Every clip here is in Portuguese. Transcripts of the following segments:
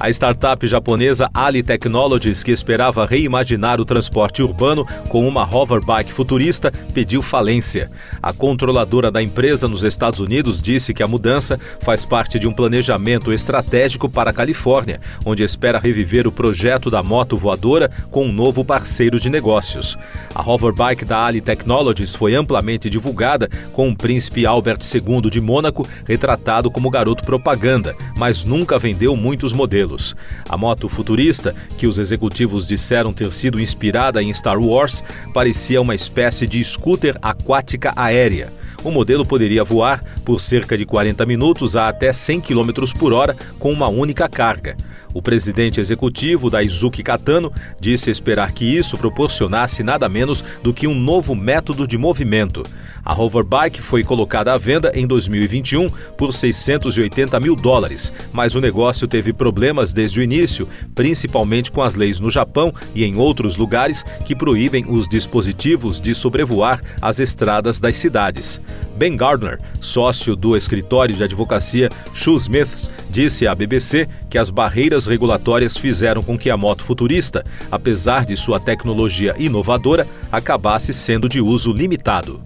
A startup japonesa Ali Technologies, que esperava reimaginar o transporte urbano com uma hoverbike futurista, pediu falência. A controladora da empresa nos Estados Unidos disse que a mudança faz parte de um planejamento estratégico para a Califórnia, onde espera reviver o projeto da moto voadora com um novo parceiro de negócios. A hoverbike da Ali Technologies foi amplamente divulgada com o príncipe Albert II de Mônaco retratado como garoto propaganda, mas nunca vendeu muitos modelos. A moto futurista, que os executivos disseram ter sido inspirada em Star Wars, parecia uma espécie de scooter aquática aérea. O modelo poderia voar por cerca de 40 minutos a até 100 km por hora com uma única carga. O presidente executivo da Izuki Katano disse esperar que isso proporcionasse nada menos do que um novo método de movimento. A hoverbike foi colocada à venda em 2021 por 680 mil dólares, mas o negócio teve problemas desde o início, principalmente com as leis no Japão e em outros lugares que proíbem os dispositivos de sobrevoar as estradas das cidades. Ben Gardner, sócio do escritório de advocacia Shoesmiths, disse à BBC que as barreiras regulatórias fizeram com que a moto futurista, apesar de sua tecnologia inovadora, acabasse sendo de uso limitado.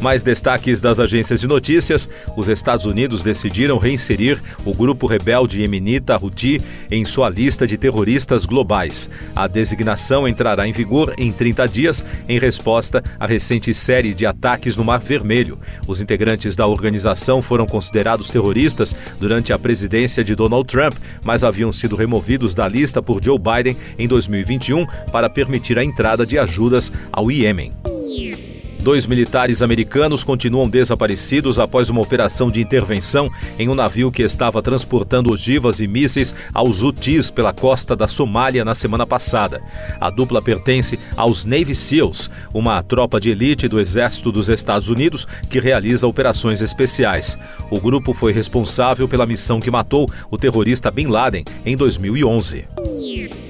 Mais destaques das agências de notícias: os Estados Unidos decidiram reinserir o grupo rebelde yemenita Houthi em sua lista de terroristas globais. A designação entrará em vigor em 30 dias, em resposta à recente série de ataques no Mar Vermelho. Os integrantes da organização foram considerados terroristas durante a presidência de Donald Trump, mas haviam sido removidos da lista por Joe Biden em 2021 para permitir a entrada de ajudas ao Iêmen. Dois militares americanos continuam desaparecidos após uma operação de intervenção em um navio que estava transportando ogivas e mísseis aos Houthis pela costa da Somália na semana passada. A dupla pertence aos Navy SEALs, uma tropa de elite do Exército dos Estados Unidos que realiza operações especiais. O grupo foi responsável pela missão que matou o terrorista Bin Laden em 2011.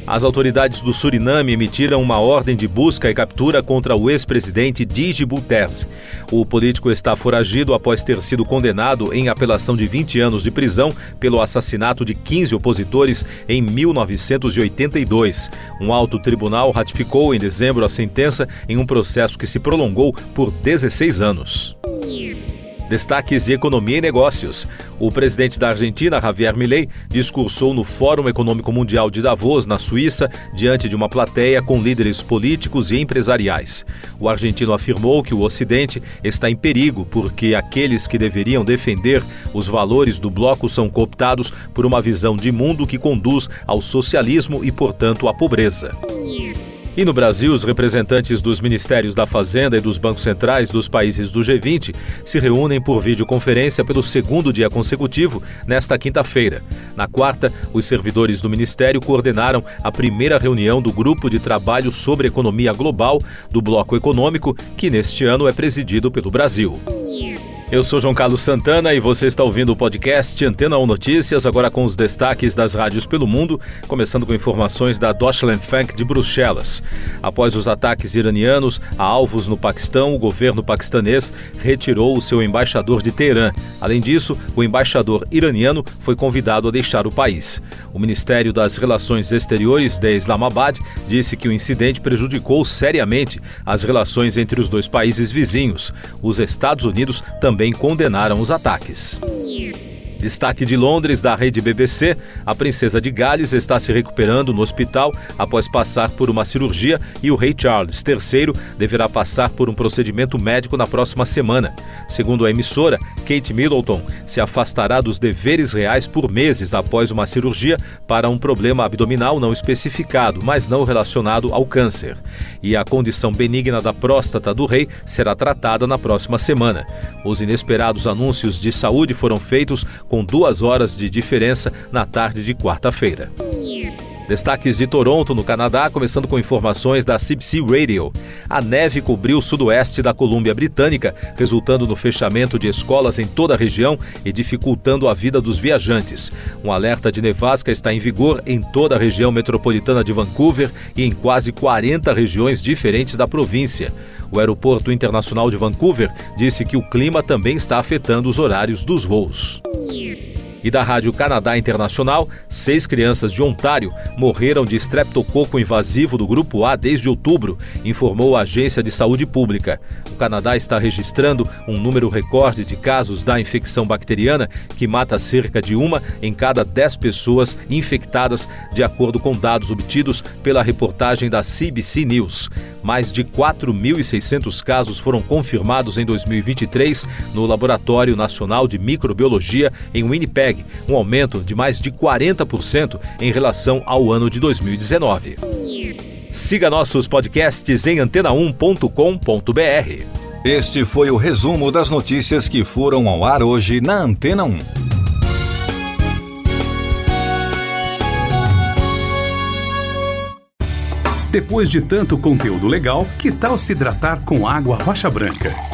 As autoridades do Suriname emitiram uma ordem de busca e captura contra o ex-presidente Digi Bouterse. O político está foragido após ter sido condenado em apelação de 20 anos de prisão pelo assassinato de 15 opositores em 1982. Um alto tribunal ratificou em dezembro a sentença em um processo que se prolongou por 16 anos. Destaques de economia e negócios. O presidente da Argentina, Javier Milei, discursou no Fórum Econômico Mundial de Davos, na Suíça, diante de uma plateia com líderes políticos e empresariais. O argentino afirmou que o Ocidente está em perigo porque aqueles que deveriam defender os valores do bloco são cooptados por uma visão de mundo que conduz ao socialismo e, portanto, à pobreza. E no Brasil, os representantes dos Ministérios da Fazenda e dos bancos centrais dos países do G20 se reúnem por videoconferência pelo segundo dia consecutivo nesta quinta-feira. Na quarta, os servidores do Ministério coordenaram a primeira reunião do Grupo de Trabalho sobre Economia Global do Bloco Econômico, que neste ano é presidido pelo Brasil. Eu sou João Carlos Santana e você está ouvindo o podcast Antena 1 Notícias, agora com os destaques das rádios pelo mundo, começando com informações da Deutschlandfunk de Bruxelas. Após os ataques iranianos a alvos no Paquistão, o governo paquistanês retirou o seu embaixador de Teherã. Além disso, o embaixador iraniano foi convidado a deixar o país. O Ministério das Relações Exteriores de Islamabad disse que o incidente prejudicou seriamente as relações entre os dois países vizinhos. Os Estados Unidos também também condenaram os ataques. Destaque de Londres, da rede BBC, a princesa de Gales está se recuperando no hospital após passar por uma cirurgia e o rei Charles III deverá passar por um procedimento médico na próxima semana. Segundo a emissora, Kate Middleton se afastará dos deveres reais por meses após uma cirurgia para um problema abdominal não especificado, mas não relacionado ao câncer. E a condição benigna da próstata do rei será tratada na próxima semana. Os inesperados anúncios de saúde foram feitos com duas horas de diferença na tarde de quarta-feira. Destaques de Toronto, no Canadá, começando com informações da CBC Radio. A neve cobriu o sudoeste da Colômbia Britânica, resultando no fechamento de escolas em toda a região e dificultando a vida dos viajantes. Um alerta de nevasca está em vigor em toda a região metropolitana de Vancouver e em quase 40 regiões diferentes da província. O Aeroporto Internacional de Vancouver disse que o clima também está afetando os horários dos voos e da Rádio Canadá Internacional, seis crianças de Ontário morreram de estreptococo invasivo do grupo A desde outubro, informou a Agência de Saúde Pública. O Canadá está registrando um número recorde de casos da infecção bacteriana que mata cerca de uma em cada dez pessoas infectadas, de acordo com dados obtidos pela reportagem da CBC News. Mais de 4.600 casos foram confirmados em 2023 no Laboratório Nacional de Microbiologia em Winnipeg, um aumento de mais de 40% em relação ao ano de 2019. Siga nossos podcasts em antena1.com.br. Este foi o resumo das notícias que foram ao ar hoje na Antena 1. Depois de tanto conteúdo legal, que tal se hidratar com água rocha branca?